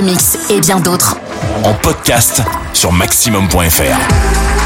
Mix et bien d'autres en podcast sur maximum.fr.